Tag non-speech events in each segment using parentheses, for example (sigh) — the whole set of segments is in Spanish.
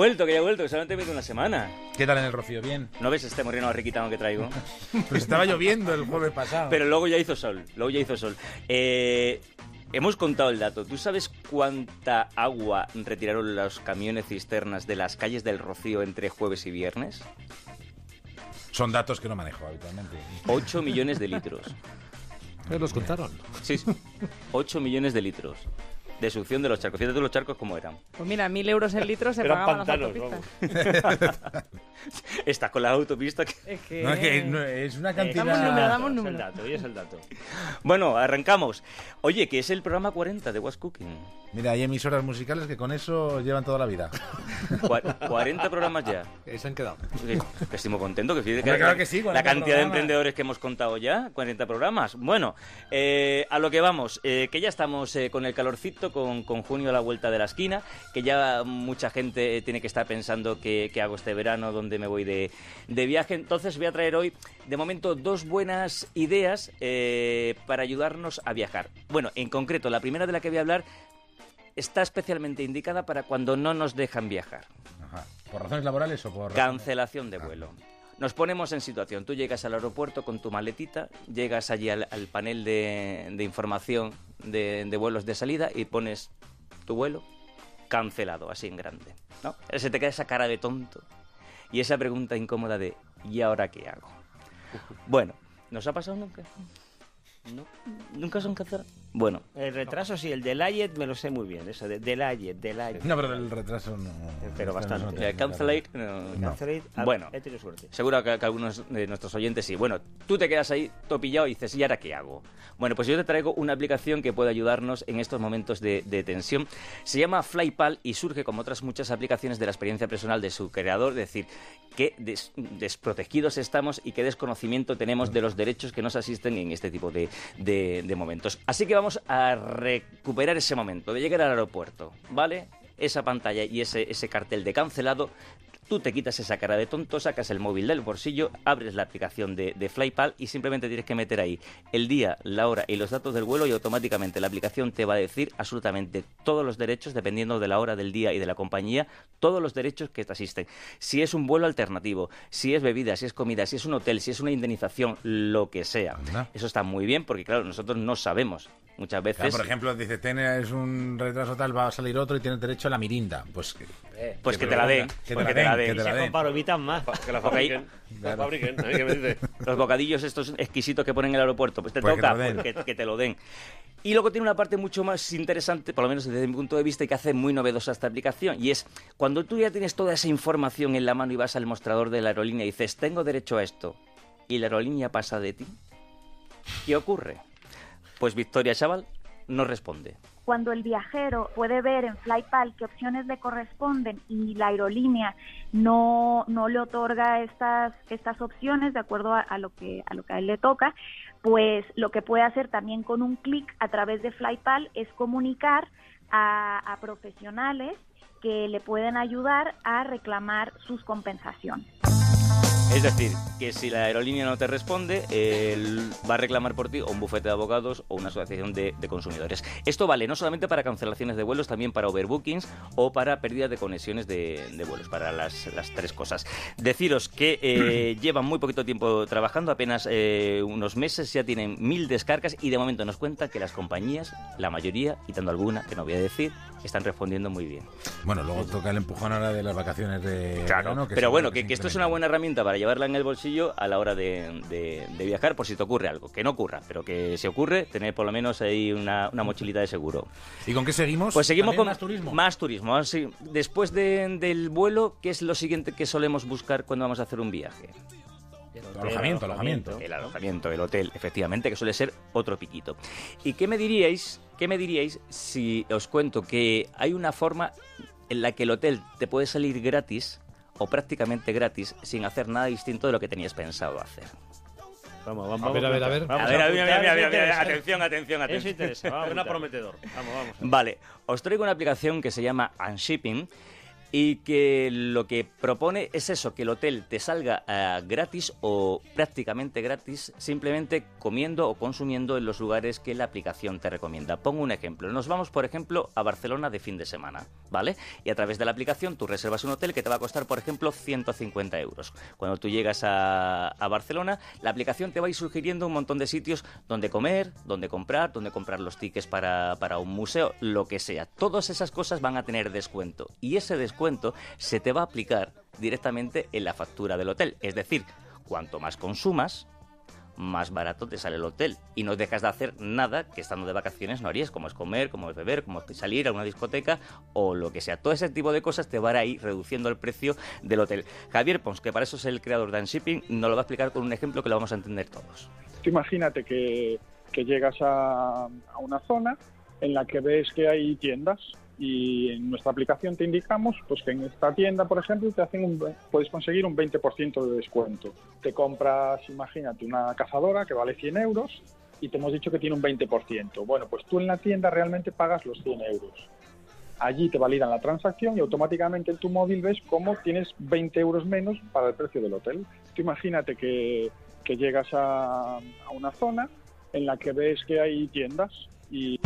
vuelto, que ya he vuelto, que solamente he venido una semana. ¿Qué tal en el Rocío? ¿Bien? ¿No ves este moreno riquitano que traigo? (laughs) Pues estaba lloviendo el jueves pasado. Pero luego ya hizo sol, luego ya hizo sol. Eh, hemos contado el dato. ¿Tú sabes cuánta agua retiraron los camiones cisternas de las calles del Rocío entre jueves y viernes? Son datos que no manejo habitualmente. 8 millones de litros. (laughs) Los contaron. Sí, sí. 8 millones de litros de succión de los charcos. Fíjate los charcos cómo eran. Pues mira, mil euros el litro se Eran pagaban las pantanos, autopistas. (laughs) Estás con la autopista que... Es que... No, es que no, es una cantidad... Damos número, damos Es el número. dato, y es el dato. Bueno, arrancamos. Oye, que es el programa 40 de What's Cooking. Mira, hay emisoras musicales que con eso llevan toda la vida. (laughs) Cua- 40 programas ya. Ahí se han quedado. Que, que estoy muy contento. Que, fíjate claro que sí, la 40 cantidad de emprendedores que hemos contado ya, 40 programas. Bueno, eh, a lo que vamos, eh, que ya estamos eh, con el calorcito, con, con junio a la vuelta de la esquina, que ya mucha gente tiene que estar pensando qué, hago este verano, dónde me voy de, de viaje. Entonces voy a traer hoy, de momento, dos buenas ideas eh, para ayudarnos a viajar. Bueno, en concreto, la primera de la que voy a hablar está especialmente indicada para cuando no nos dejan viajar. Ajá. ¿Por razones laborales o por...? Cancelación de vuelo. Nos ponemos en situación. Tú llegas al aeropuerto con tu maletita, llegas allí al, panel de, de información de, vuelos de salida y pones tu vuelo cancelado, así en grande. ¿no? Se te queda esa cara de tonto y esa pregunta incómoda de ¿y ahora qué hago? Bueno, ¿nos ha pasado nunca? ¿Nunca son cancelados? Bueno, El retraso sí, el delayed me lo sé muy bien. Eso de delayed, delayed. No, pero el retraso no... Pero no bastante. tengo eh, no, No. Cancellate, ah, Bueno. He tenido suerte. Seguro que, que algunos de nuestros oyentes sí. Bueno, tú te quedas ahí topillado y dices, ¿y ahora qué hago? Bueno, pues yo te traigo una aplicación que puede ayudarnos en estos momentos de, de tensión. Se llama Flypal y surge como otras muchas aplicaciones de la experiencia personal de su creador, es decir, qué des- desprotegidos estamos y qué desconocimiento tenemos de los derechos que nos asisten en este tipo de, de- de momentos. Así que vamos a recuperar ese momento de llegar al aeropuerto, ¿vale? Esa pantalla y ese, ese cartel de cancelado Tú te quitas esa cara de tonto, sacas el móvil del bolsillo, abres la aplicación de, de Flypal y simplemente tienes que meter ahí el día, la hora y los datos del vuelo y automáticamente la aplicación te va a decir absolutamente todos los derechos, dependiendo de la hora del día y de la compañía, todos los derechos que te asisten. Si es un vuelo alternativo, si es bebida, si es comida, si es un hotel, si es una indemnización, lo que sea. Eso está muy bien porque, claro, nosotros no sabemos muchas veces. Claro, por ejemplo, dice, tienes un retraso tal, va a salir otro y tienes derecho a la mirinda. Pues, que- pues que que te la den, que te pues la que te la den, den. que te la den. Más. Que la (laughs) fabriquen. Que la fabriquen. ¿eh? ¿Qué me dice? (laughs) los bocadillos estos exquisitos que ponen en el aeropuerto, pues te Pues toca pues que, que te lo den. Y luego tiene una parte mucho más interesante, por lo menos desde mi punto de vista, y que hace muy novedosa esta aplicación. Y es cuando tú ya tienes toda esa información en la mano y vas al mostrador de la aerolínea y dices, tengo derecho a esto, y la aerolínea pasa de ti, ¿qué ocurre? Pues Victoria Chaval no responde. cuando el viajero puede ver en Flypal qué opciones le corresponden y la aerolínea no, no le otorga estas, estas opciones de acuerdo a, lo que, a lo que a él le toca, pues lo que puede hacer también con un clic a través de Flypal es comunicar a profesionales que le pueden ayudar a reclamar sus compensaciones. Es decir, que si la aerolínea no te responde, él va a reclamar por ti o un bufete de abogados o una asociación de, de consumidores. Esto vale no solamente para cancelaciones de vuelos, también para overbookings o para pérdida de conexiones de, de vuelos, para las, las tres cosas. Deciros que eh, (clears throat) llevan muy poquito tiempo trabajando, apenas eh, unos meses, ya tienen mil descargas y de momento nos cuenta que las compañías, la mayoría, quitando alguna, que no voy a decir, están respondiendo muy bien. Bueno, luego toca el empujón ahora de las vacaciones de Claro, verano, que pero bueno, que esto es una buena herramienta para llevarla en el bolsillo a la hora de, de- de viajar por si te ocurre algo. Que no ocurra, pero que si ocurre, tener por lo menos ahí una, una mochilita de seguro. ¿Y con qué seguimos? Pues seguimos ¿También con más turismo. Más turismo. así. Después de- del vuelo, ¿qué es lo siguiente que solemos buscar cuando vamos a hacer un viaje? Alojamiento, alojamiento. El alojamiento, el hotel, efectivamente, que suele ser otro piquito. ¿Y qué me diríais, qué me diríais si os cuento que hay una forma en la que el hotel te puede salir gratis o prácticamente gratis sin hacer nada distinto de lo que tenías pensado hacer? Vamos, vamos. A ver, a ver, a ver. A ver, a ver, mira, mira, mira, mira, atención, atención, Eso atención. interesa. vamos prometedor. Vamos, vamos. Vale, os traigo una aplicación que se llama Unshipping y que lo que propone es eso, que el hotel te salga eh, gratis o prácticamente gratis simplemente comiendo o consumiendo en los lugares que la aplicación te recomienda. Pongo un ejemplo. Nos vamos, por ejemplo, a Barcelona de fin de semana, ¿vale? Y a través de la aplicación tú reservas un hotel que te va a costar, por ejemplo, 150 euros. Cuando tú llegas a, a Barcelona, la aplicación te va a ir sugiriendo un montón de sitios donde comer, donde comprar, donde comprar los tickets para, para un museo, lo que sea. Todas esas cosas van a tener descuento. Y ese descuento se te va a aplicar directamente en la factura del hotel. Es decir, cuanto más consumas, más barato te sale el hotel y no dejas de hacer nada que estando de vacaciones no harías, como es comer, como es beber, como es salir a una discoteca o lo que sea. Todo ese tipo de cosas te van a ir reduciendo el precio del hotel. Javier Pons, que para eso es el creador de Shipping, nos lo va a explicar con un ejemplo que lo vamos a entender todos. imagínate que, que llegas a, a una zona en la que ves que hay tiendas y en nuestra aplicación te indicamos pues que en esta tienda, por ejemplo, te hacen un, puedes conseguir un 20% de descuento. Te compras, imagínate, una cazadora que vale 100 euros y te hemos dicho que tiene un 20%. Bueno, pues tú en la tienda realmente pagas los 100 euros. Allí te validan la transacción y automáticamente en tu móvil ves cómo tienes 20 euros menos para el precio del hotel. Tú imagínate que, que llegas a, a una zona en la que ves que hay tiendas y...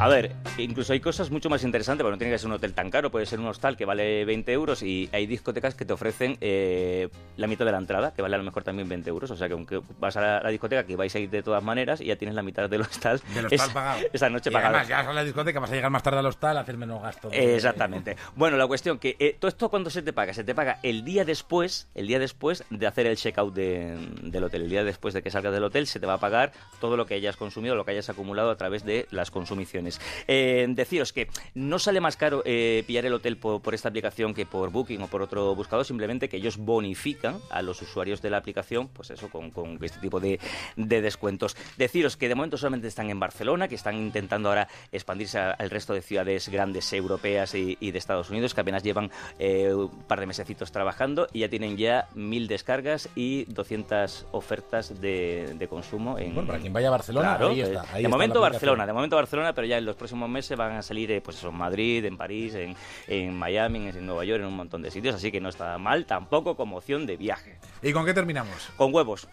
A ver, incluso hay cosas mucho más interesantes, porque no tiene que ser un hotel tan caro, puede ser un hostal que vale 20 euros y hay discotecas que te ofrecen eh, la mitad de la entrada, que vale a lo mejor también 20 euros. O sea que aunque vas a la, la discoteca, que vais a ir de todas maneras, y ya tienes la mitad del hostal. Del hostal es- pagado. Esa noche Y pagada. además, ya vas a la discoteca, vas a llegar más tarde al hostal a hacer menos gasto. de- Exactamente. Bueno, la cuestión que eh, todo esto cuando se te paga, se te paga el día después, el día después de hacer el checkout de- del hotel, el día después de que salgas del hotel se te va a pagar todo lo que hayas consumido, lo que hayas acumulado a través de las consumiciones. Eh, deciros que no sale más caro eh, pillar el hotel por, por esta aplicación que por Booking o por otro buscador, simplemente que ellos bonifican a los usuarios de la aplicación, pues eso, con, con este tipo de, de descuentos. Deciros que de momento solamente están en Barcelona, que están intentando ahora expandirse al resto de ciudades grandes europeas y, y de Estados Unidos, que apenas llevan eh, un par de mesecitos trabajando y ya tienen ya mil descargas y 200 ofertas de, de consumo en... Bueno, para quien vaya a Barcelona, Claro, ahí está. ahí de está momento. Barcelona, de momento Barcelona, pero ya en los próximos meses van a salir, eh, pues eso, en Madrid, en París, en, en Miami, en, en Nueva York, en un montón de sitios, así que no está mal tampoco como opción de viaje. ¿Y con qué terminamos? Con huevos.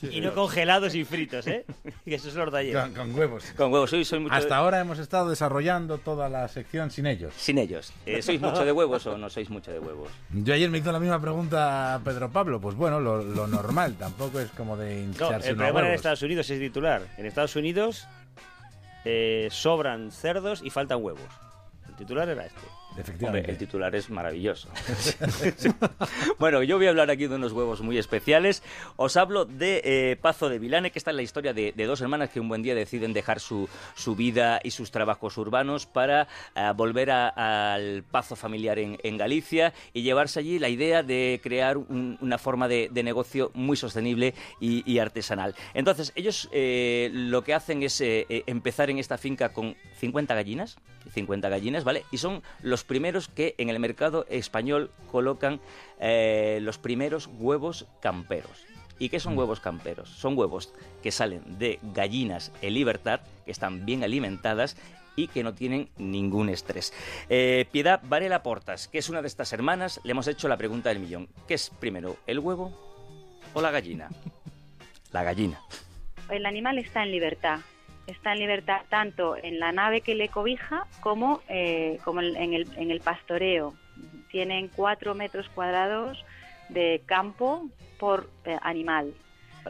Y no congelados y fritos, ¿eh? (laughs) Que eso es los de ayer. Con, con huevos. Con huevos, soy, soy mucho Hasta de- ahora hemos estado desarrollando toda la sección sin ellos. Sin ellos. Eh, ¿Sois mucho de huevos o no sois mucho de huevos? Yo ayer me hizo la misma pregunta a Pedro Pablo. Pues bueno, lo, lo normal, tampoco es como de No, hincharse el unos problema en. Estados Unidos es titular. En Estados Unidos eh, sobran cerdos y faltan huevos. El titular era este. Hombre, Efectivamente. el titular es maravilloso. (laughs) bueno, yo voy a hablar aquí de unos huevos muy especiales. Os hablo de eh, Pazo de Vilane, que está en la historia de, de dos hermanas que un buen día deciden dejar su, su vida y sus trabajos urbanos para eh, volver a- al Pazo familiar en, en Galicia y llevarse allí la idea de crear un- una forma de, de negocio muy sostenible y, y artesanal. Entonces, ellos eh, lo que hacen es eh, empezar en esta finca con 50 gallinas, 50 gallinas, ¿vale? Y son los primeros que en el mercado español colocan eh, los primeros huevos camperos. ¿Y qué son huevos camperos? Son huevos que salen de gallinas en libertad, que están bien alimentadas y que no tienen ningún estrés. Eh, Piedad Varela Portas, que es una de estas hermanas, le hemos hecho la pregunta del millón. ¿Qué es primero, el huevo o la gallina? (laughs) La gallina. el animal está en libertad. Está en libertad tanto en la nave que le cobija como, eh, como en, el, en el pastoreo. Tienen cuatro metros cuadrados de campo por eh, animal.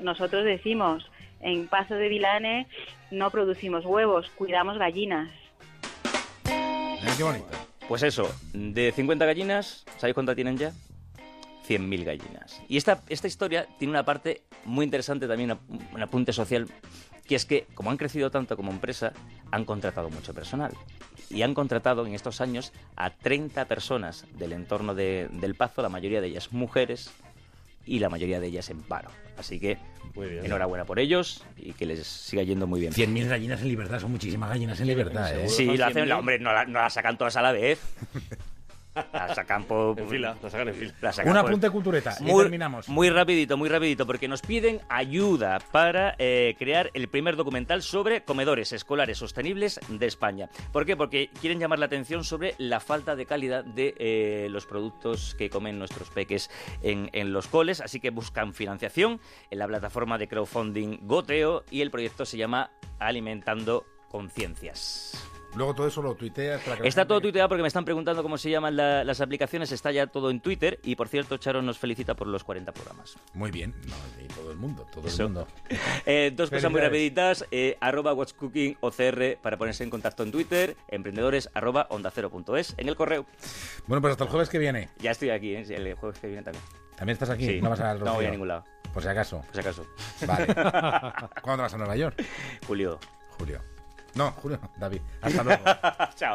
Nosotros decimos, en Paso de Vilane no producimos huevos, cuidamos gallinas. Mira qué bonito. Pues eso, de 50 gallinas, ¿sabéis cuántas tienen ya? 100.000 gallinas. Y esta, esta historia tiene una parte muy interesante también, una- un apunte social, que es que como han crecido tanto como empresa, han contratado mucho personal. Y han contratado en estos años a 30 personas del entorno de- del Pazo, la mayoría de ellas mujeres y la mayoría de ellas en paro. Así que enhorabuena por ellos y que les siga yendo muy bien. 100.000 gallinas en libertad, son muchísimas gallinas en libertad, ¿eh? Sí, lo hacen, 100.000. hombre, no la, no la sacan todas a la vez. (laughs) La sacan por... En fila, la sacan en fila. la sacan Un por- apunte cultureta y Muy, terminamos. muy rapidito, muy rapidito, porque nos piden ayuda para eh, crear el primer documental sobre comedores escolares sostenibles de España. ¿Por qué? Porque quieren llamar la atención sobre la falta de calidad de eh, los productos que comen nuestros peques en, en los coles, así que buscan financiación en la plataforma de crowdfunding Goteo y el proyecto se llama Alimentando Conciencias. Luego todo eso lo tuiteas para que Está todo tuiteado porque me están preguntando cómo se llaman la- las aplicaciones, está ya todo en Twitter y por cierto Charo nos felicita por los 40 programas. Muy bien. No, y todo el mundo, todo Eso. el mundo. (laughs) Eh, dos cosas muy rapiditas, eh, arroba What's Cooking OCR para ponerse en contacto en Twitter, emprendedores arroba onda es, en el correo. Bueno, pues hasta el jueves que viene. Ya estoy aquí, ¿eh? El jueves que viene también. ¿También estás aquí? Sí, No vas al no voy a ningún lado, Por si acaso. por si acaso. Vale. (laughs) ¿Cuándo vas a Nueva York? Julio. Julio. No, Julio, David. Hasta luego. (laughs) Chao.